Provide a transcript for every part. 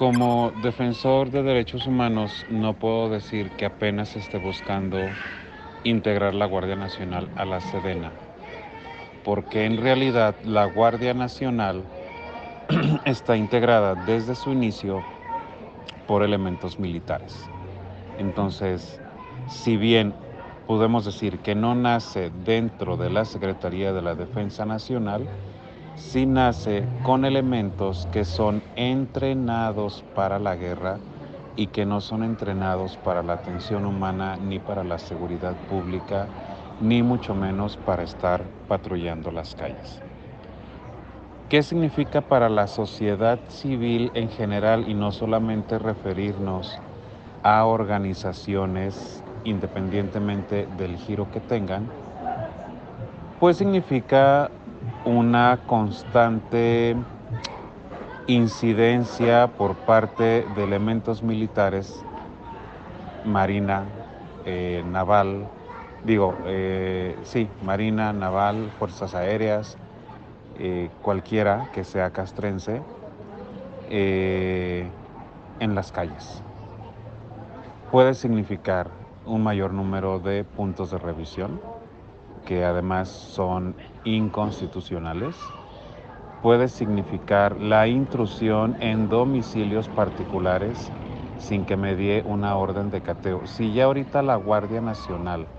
Como defensor de derechos humanos no puedo decir que apenas esté buscando integrar la Guardia Nacional a la Sedena, porque en realidad la Guardia Nacional está integrada desde su inicio por elementos militares. Entonces, si bien podemos decir que no nace dentro de la Secretaría de la Defensa Nacional, sí nace con elementos que son entrenados para la guerra y que no son entrenados para la atención humana ni para la seguridad pública, ni mucho menos para estar patrullando las calles. ¿Qué significa para la sociedad civil en general y no solamente referirnos a organizaciones independientemente del giro que tengan? Pues significa una constante incidencia por parte de elementos militares, marina, eh, naval, digo, eh, sí, marina, naval, fuerzas aéreas, eh, cualquiera que sea castrense, en las calles. Puede significar un mayor número de puntos de revisión, que además son inconstitucionales, puede significar la intrusión en domicilios particulares sin que medie una orden de cateo. Si ya ahorita la Guardia Nacional,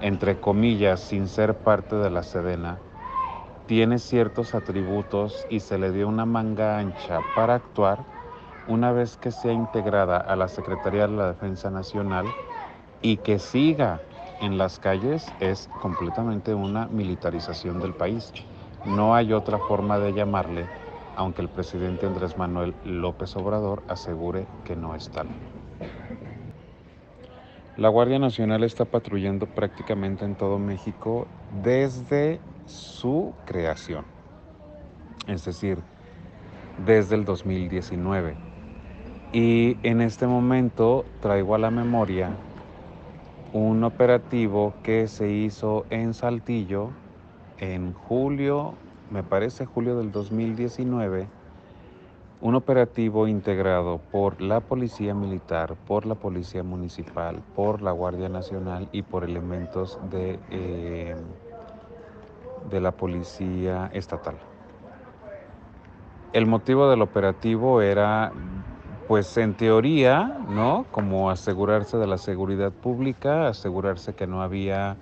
entre comillas, sin ser parte de la Sedena, tiene ciertos atributos y se le dio una manga ancha para actuar, una vez que sea integrada a la Secretaría de la Defensa Nacional y que siga en las calles es completamente una militarización del país. No hay otra forma de llamarle, aunque el presidente Andrés Manuel López Obrador asegure que no es tal. La Guardia Nacional está patrullando prácticamente en todo México desde su creación, es decir, desde el 2019. Y en este momento traigo a la memoria un operativo que se hizo en Saltillo en julio, me parece julio del 2019, un operativo integrado por la Policía Militar, por la Policía Municipal, por la Guardia Nacional y por elementos de, eh, de la Policía Estatal. El motivo del operativo era pues en teoría, ¿no? Como asegurarse de la seguridad pública, asegurarse que no había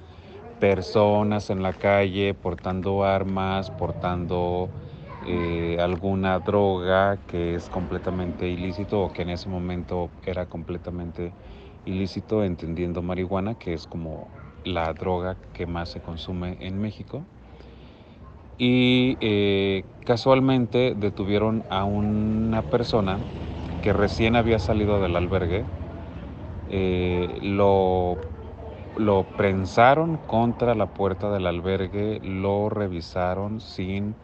personas en la calle portando armas, portando eh, alguna droga que es completamente ilícito o que en ese momento era completamente ilícito, entendiendo marihuana, que es como la droga que más se consume en México. Y eh, casualmente detuvieron a una persona que recién había salido del albergue, eh, lo, lo prensaron contra la puerta del albergue, lo revisaron sin,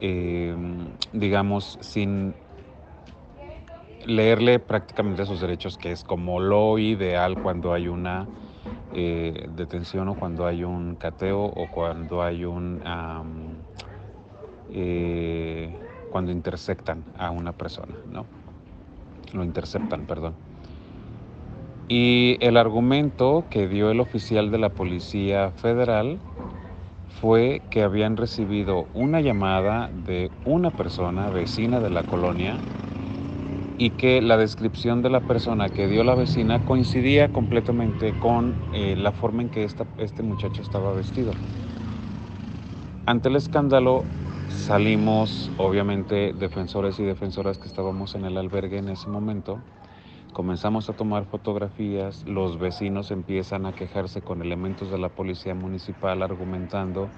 em, digamos, sin leerle prácticamente sus derechos, que es como lo ideal cuando hay una eh, detención o cuando hay un cateo o cuando hay un... Eh, cuando intersectan a una persona, ¿no? Lo interceptan, perdón. Y el argumento que dio el oficial de la Policía Federal fue que habían recibido una llamada de una persona vecina de la colonia y que la descripción de la persona que dio la vecina coincidía completamente con eh, la forma en que este muchacho estaba vestido. Ante el escándalo, Salimos, obviamente, defensores y defensoras que estábamos en el albergue en ese momento. Comenzamos a tomar fotografías, los vecinos empiezan a quejarse con elementos de la policía municipal argumentando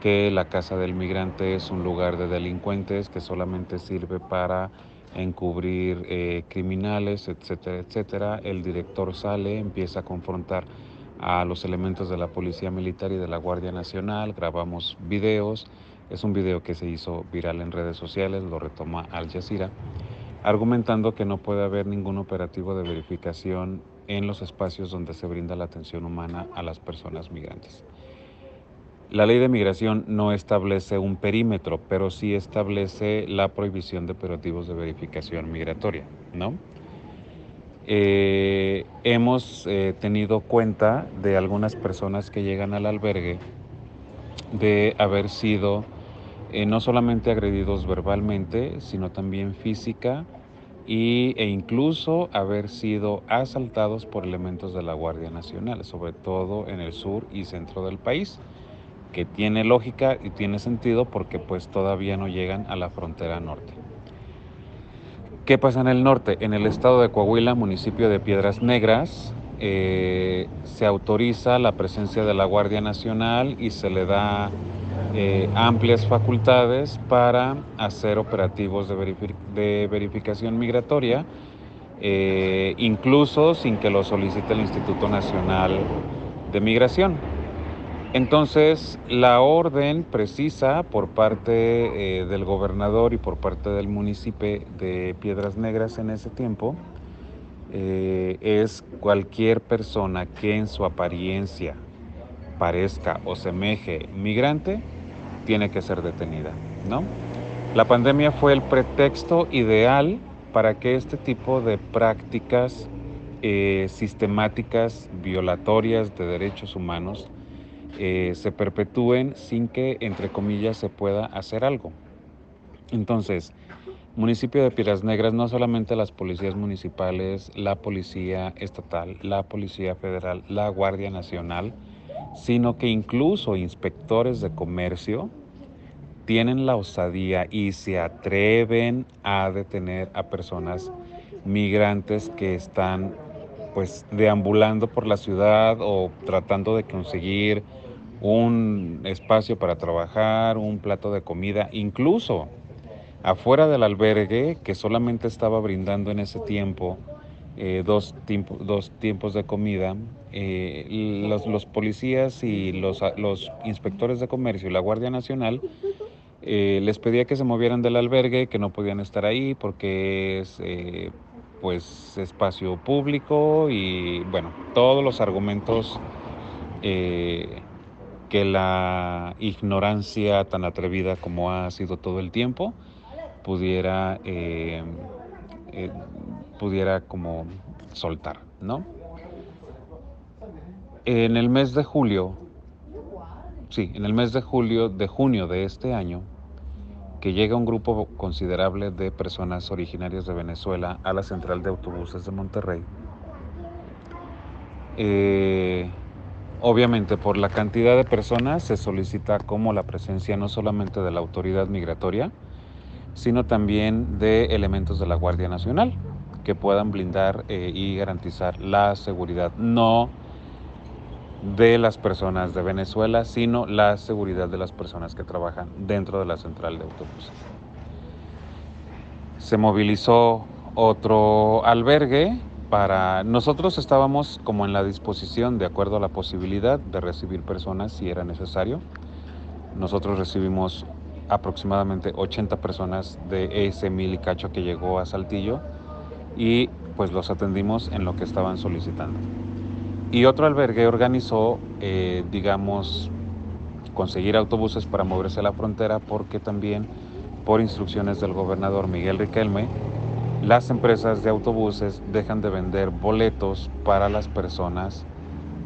que la casa del migrante es un lugar de delincuentes que solamente sirve para encubrir eh, criminales, etcétera, etcétera. El director sale, empieza a confrontar a los elementos de la Policía Militar y de la Guardia Nacional, grabamos videos, es un video que se hizo viral en redes sociales, lo retoma Al Jazeera, argumentando que no puede haber ningún operativo de verificación en los espacios donde se brinda la atención humana a las personas migrantes. La ley de migración no establece un perímetro, pero sí establece la prohibición de operativos de verificación migratoria, ¿no? Eh, hemos eh, tenido cuenta de algunas personas que llegan al albergue de haber sido eh, no solamente agredidos verbalmente, sino también física y, e incluso haber sido asaltados por elementos de la Guardia Nacional, sobre todo en el sur y centro del país, que tiene lógica y tiene sentido porque pues todavía no llegan a la frontera norte. ¿Qué pasa en el norte? En el estado de Coahuila, municipio de Piedras Negras, eh, se autoriza la presencia de la Guardia Nacional y se le da eh, amplias facultades para hacer operativos de, verificación migratoria, eh, incluso sin que lo solicite el Instituto Nacional de Migración. Entonces, la orden precisa por parte eh, del gobernador y por parte del municipio de Piedras Negras en ese tiempo es cualquier persona que en su apariencia parezca o semeje migrante, tiene que ser detenida, ¿no? La pandemia fue el pretexto ideal para que este tipo de prácticas eh, sistemáticas violatorias de derechos humanos eh, se perpetúen sin que, entre comillas, se pueda hacer algo. Entonces, municipio de Piedras Negras, no solamente las policías municipales, la policía estatal, la policía federal, la Guardia Nacional, sino que incluso inspectores de comercio tienen la osadía y se atreven a detener a personas migrantes que están pues deambulando por la ciudad o tratando de conseguir un espacio para trabajar, un plato de comida, incluso afuera del albergue que solamente estaba brindando en ese tiempo eh, dos, tiempos de comida, eh, los, policías y los, inspectores de comercio y la Guardia Nacional eh, les pedía que se movieran del albergue, que no podían estar ahí porque es pues espacio público y bueno, todos los argumentos que la ignorancia tan atrevida como ha sido todo el tiempo pudiera, pudiera como soltar, ¿no? En el mes de julio, sí, en el mes de julio, de junio de este año, que llega un grupo considerable de personas originarias de Venezuela a la central de autobuses de Monterrey. Eh, Obviamente, por la cantidad de personas se solicita como la presencia no solamente de la autoridad migratoria, sino también de elementos de la Guardia Nacional que puedan blindar eh, y garantizar la seguridad, no de las personas de Venezuela, sino la seguridad de las personas que trabajan dentro de la central de autobuses. Se movilizó otro albergue para nosotros estábamos como en la disposición, de acuerdo a la posibilidad, de recibir personas si era necesario. Nosotros recibimos aproximadamente 80 personas de ese mil y cacho que llegó a Saltillo y pues los atendimos en lo que estaban solicitando. Y otro albergue organizó, eh, digamos, conseguir autobuses para moverse a la frontera porque también por instrucciones del gobernador Miguel Riquelme las empresas de autobuses dejan de vender boletos para las personas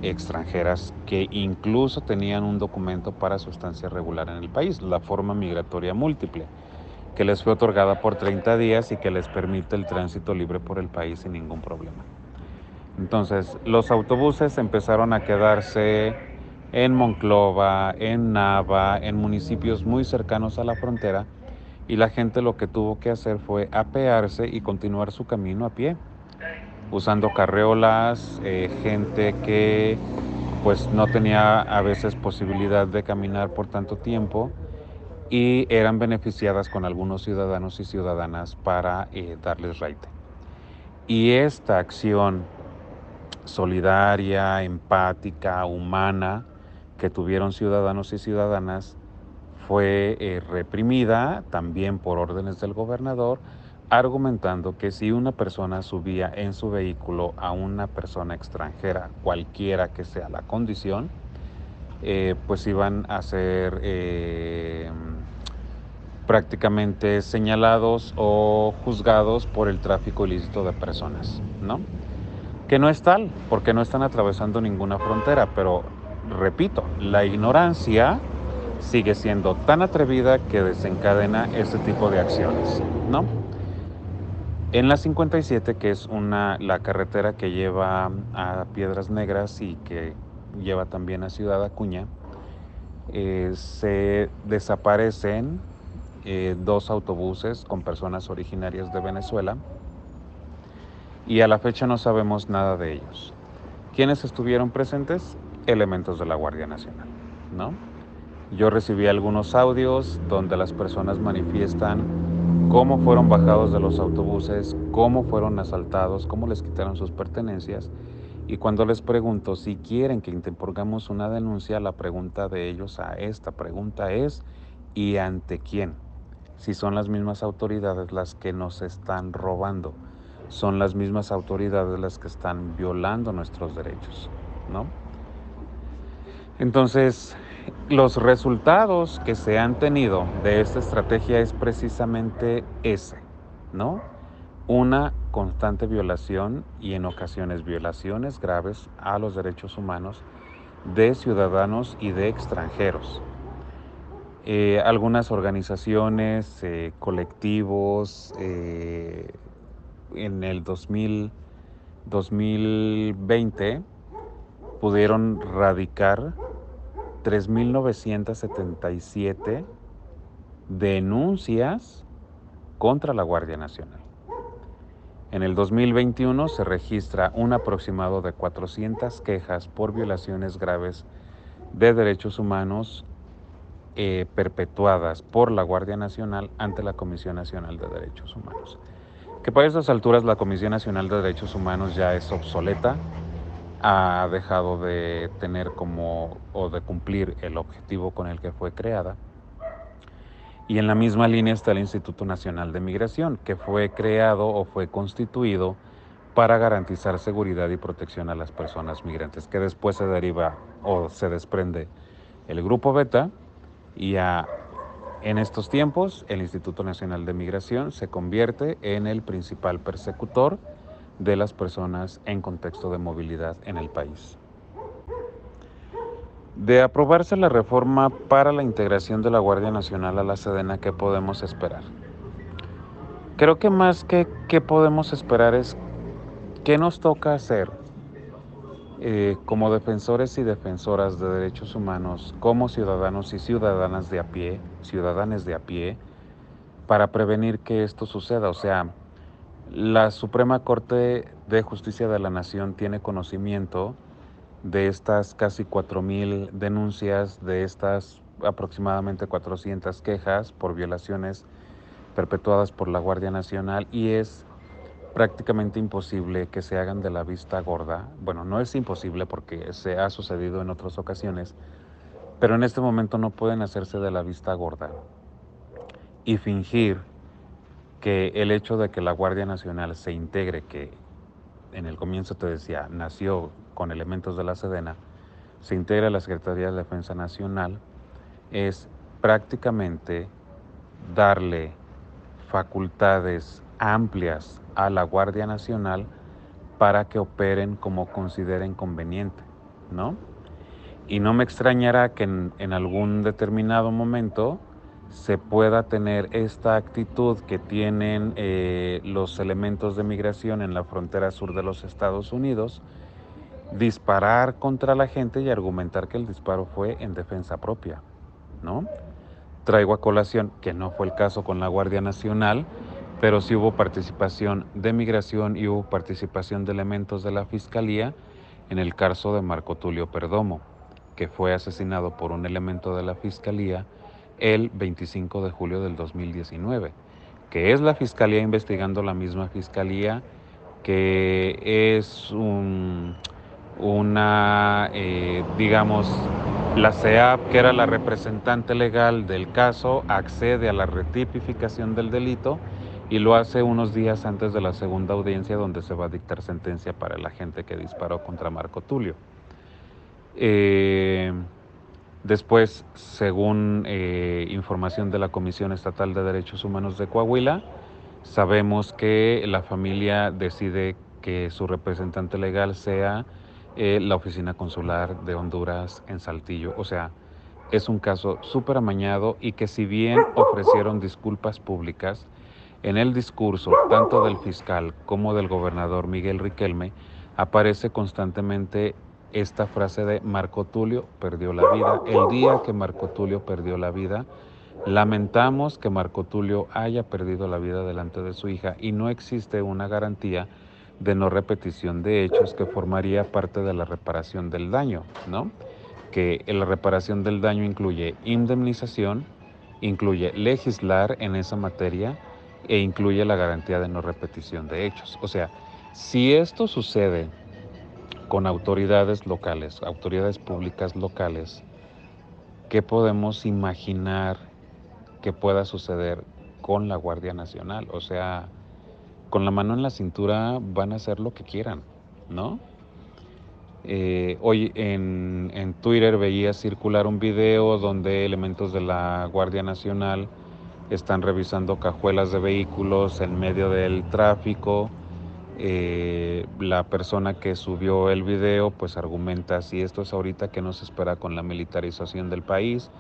extranjeras que incluso tenían un documento para su estancia regular en el país, la forma migratoria múltiple, que les fue otorgada por 30 días y que les permite el tránsito libre por el país sin ningún problema. Entonces, los autobuses empezaron a quedarse en Monclova, en Nava, en municipios muy cercanos a la frontera, y la gente lo que tuvo que hacer fue apearse y continuar su camino a pie, usando carreolas, eh, gente que pues no tenía a veces posibilidad de caminar por tanto tiempo y eran beneficiadas con algunos ciudadanos y ciudadanas para eh, darles raite. Y esta acción solidaria, empática, humana que tuvieron ciudadanos y ciudadanas fue eh, reprimida también por órdenes del gobernador, argumentando que si una persona subía en su vehículo a una persona extranjera, cualquiera que sea la condición, eh, pues iban a ser eh, prácticamente señalados o juzgados por el tráfico ilícito de personas, ¿no? Que no es tal, porque no están atravesando ninguna frontera, pero repito, la ignorancia sigue siendo tan atrevida que desencadena este tipo de acciones, ¿no? En la 57, que es una, la carretera que lleva a Piedras Negras y que lleva también a Ciudad Acuña, eh, se desaparecen eh, dos autobuses con personas originarias de Venezuela y a la fecha no sabemos nada de ellos. ¿Quiénes estuvieron presentes? Elementos de la Guardia Nacional, ¿no? Yo recibí algunos audios donde las personas manifiestan cómo fueron bajados de los autobuses, cómo fueron asaltados, cómo les quitaron sus pertenencias. Y cuando les pregunto si quieren que interpongamos una denuncia, la pregunta de ellos a esta pregunta es ¿y ante quién? Si son las mismas autoridades las que nos están robando, son las mismas autoridades las que están violando nuestros derechos, ¿no? Entonces, los resultados que se han tenido de esta estrategia es precisamente ese, ¿no? Una constante violación y en ocasiones violaciones graves a los derechos humanos de ciudadanos y de extranjeros. Eh, algunas organizaciones, eh, colectivos, eh, en el 2000, 2020 pudieron radicar 3.977 denuncias contra la Guardia Nacional. En el 2021 se registra un aproximado de 400 quejas por violaciones graves de derechos humanos eh, perpetuadas por la Guardia Nacional ante la Comisión Nacional de Derechos Humanos. Que para estas alturas la Comisión Nacional de Derechos Humanos ya es obsoleta, ha dejado de tener como o de cumplir el objetivo con el que fue creada. Y en la misma línea está el Instituto Nacional de Migración, que fue creado o fue constituido para garantizar seguridad y protección a las personas migrantes, que después se deriva o se desprende el Grupo Beta y en estos tiempos el Instituto Nacional de Migración se convierte en el principal persecutor de las personas en contexto de movilidad en el país. De aprobarse la reforma para la integración de la Guardia Nacional a la Sedena, ¿qué podemos esperar? Creo que más que qué podemos esperar es qué nos toca hacer eh, como defensores y defensoras de derechos humanos, como ciudadanos y ciudadanas de a pie, ciudadanos de a pie, para prevenir que esto suceda. O sea, la Suprema Corte de Justicia de la Nación tiene conocimiento de estas casi 4.000 denuncias, de estas aproximadamente 400 quejas por violaciones perpetuadas por la Guardia Nacional y es prácticamente imposible que se hagan de la vista gorda. Bueno, no es imposible porque se ha sucedido en otras ocasiones, pero en este momento no pueden hacerse de la vista gorda y fingir que el hecho de que la Guardia Nacional se integre, que en el comienzo te decía, nació con elementos de la Sedena, se integra la Secretaría de Defensa Nacional, es prácticamente darle facultades amplias a la Guardia Nacional para que operen como consideren conveniente, ¿no? Y no me extrañará que en, en algún determinado momento se pueda tener esta actitud que tienen eh, los elementos de migración en la frontera sur de los Estados Unidos, disparar contra la gente y argumentar que el disparo fue en defensa propia, ¿no? Traigo a colación que no fue el caso con la Guardia Nacional, pero sí hubo participación de migración y hubo participación de elementos de la Fiscalía en el caso de Marco Tulio Perdomo, que fue asesinado por un elemento de la Fiscalía el 25 de julio del 2019, que es la Fiscalía investigando la misma Fiscalía, que es un, una, eh, digamos, la CEAP, que era la representante legal del caso, accede a la retipificación del delito y lo hace unos días antes de la segunda audiencia donde se va a dictar sentencia para el agente que disparó contra Marco Tulio. Eh, Después, según eh, información de la Comisión Estatal de Derechos Humanos de Coahuila, sabemos que la familia decide que su representante legal sea eh, la oficina consular de Honduras en Saltillo. O sea, es un caso súper amañado y que si bien ofrecieron disculpas públicas, en el discurso tanto del fiscal como del gobernador Miguel Riquelme aparece constantemente esta frase de Marco Tulio perdió la vida. El día que Marco Tulio perdió la vida, lamentamos que Marco Tulio haya perdido la vida delante de su hija y no existe una garantía de no repetición de hechos que formaría parte de la reparación del daño, ¿no? Que la reparación del daño incluye indemnización, incluye legislar en esa materia e incluye la garantía de no repetición de hechos. O sea, si esto sucede con autoridades locales, autoridades públicas locales, ¿qué podemos imaginar que pueda suceder con la Guardia Nacional? O sea, con la mano en la cintura van a hacer lo que quieran, ¿no? Eh, hoy en, en, Twitter veía circular un video donde elementos de la Guardia Nacional están revisando cajuelas de vehículos en medio del tráfico eh, la persona que subió el video pues argumenta si esto es ahorita que nos espera con la militarización del país.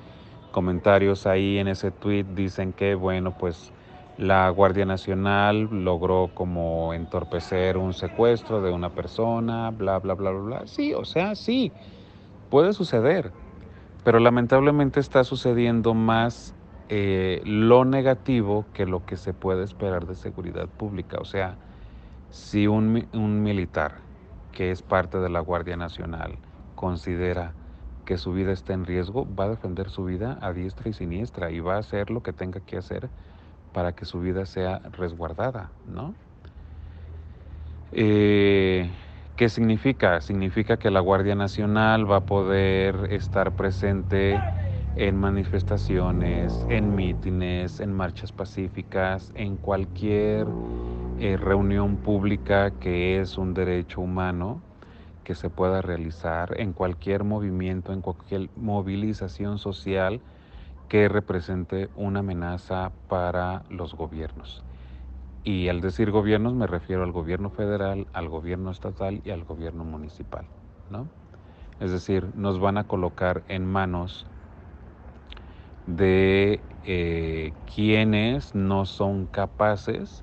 Comentarios ahí en ese tweet dicen que bueno pues la Guardia Nacional logró como entorpecer un secuestro de una persona, bla, bla, bla, bla, bla. Sí, o sea, sí, puede suceder, pero lamentablemente está sucediendo más eh, lo negativo que lo que se puede esperar de seguridad pública. O sea, si un, un militar que es parte de la Guardia Nacional considera que su vida está en riesgo, va a defender su vida a diestra y siniestra y va a hacer lo que tenga que hacer para que su vida sea resguardada, ¿no? Eh, ¿Qué significa? Significa que la Guardia Nacional va a poder estar presente en manifestaciones, en mítines, en marchas pacíficas, en cualquier eh, reunión pública que es un derecho humano que se pueda realizar en cualquier movimiento, en cualquier movilización social que represente una amenaza para los gobiernos. Y al decir gobiernos me refiero al gobierno federal, al gobierno estatal y al gobierno municipal. ¿no? Es decir, nos van a colocar en manos de eh, quienes no son capaces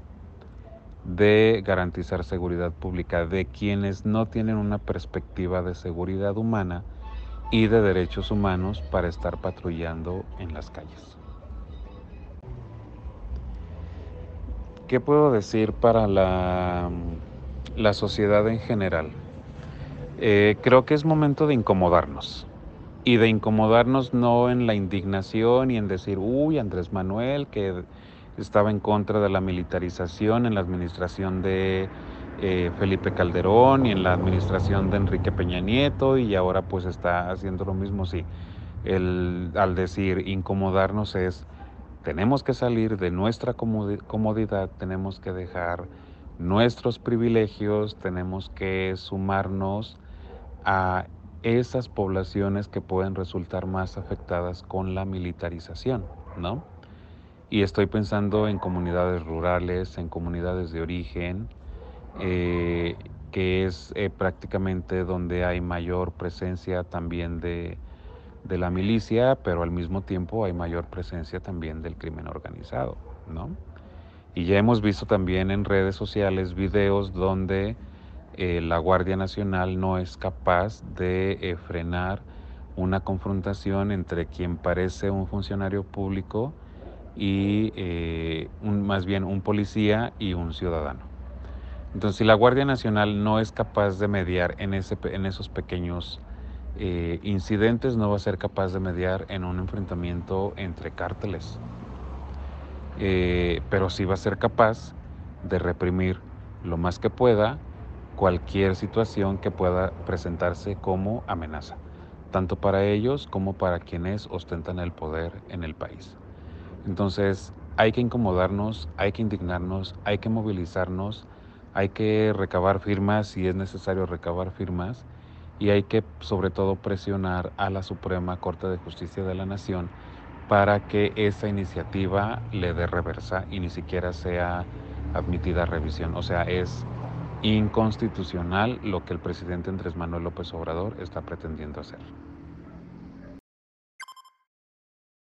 de garantizar seguridad pública de quienes no tienen una perspectiva de seguridad humana y de derechos humanos para estar patrullando en las calles. ¿Qué puedo decir para la, la sociedad en general? Eh, creo que es momento de incomodarnos y de incomodarnos no en la indignación y en decir, uy, Andrés Manuel, que estaba en contra de la militarización en la administración de eh, Felipe Calderón y en la administración de Enrique Peña Nieto y ahora pues está haciendo lo mismo. Sí, el, al decir incomodarnos es, tenemos que salir de nuestra comodidad, tenemos que dejar nuestros privilegios, tenemos que sumarnos a esas poblaciones que pueden resultar más afectadas con la militarización, ¿no? y estoy pensando en comunidades rurales, en comunidades de origen, eh, que es eh, prácticamente donde hay mayor presencia también de, de, la milicia, pero al mismo tiempo hay mayor presencia también del crimen organizado, ¿no? Y ya hemos visto también en redes sociales videos donde eh, la Guardia Nacional no es capaz de frenar una confrontación entre quien parece un funcionario público y más bien un policía y un ciudadano. Entonces, si la Guardia Nacional no es capaz de mediar en, esos pequeños eh, incidentes, no va a ser capaz de mediar en un enfrentamiento entre cárteles. Eh, pero sí va a ser capaz de reprimir lo más que pueda cualquier situación que pueda presentarse como amenaza, tanto para ellos como para quienes ostentan el poder en el país. Entonces hay que incomodarnos, hay que indignarnos, hay que movilizarnos, hay que recabar firmas si es necesario recabar firmas y hay que sobre todo presionar a la Suprema Corte de Justicia de la Nación para que esa iniciativa le dé reversa y ni siquiera sea admitida a revisión. O sea, es inconstitucional lo que el presidente Andrés Manuel López Obrador está pretendiendo hacer.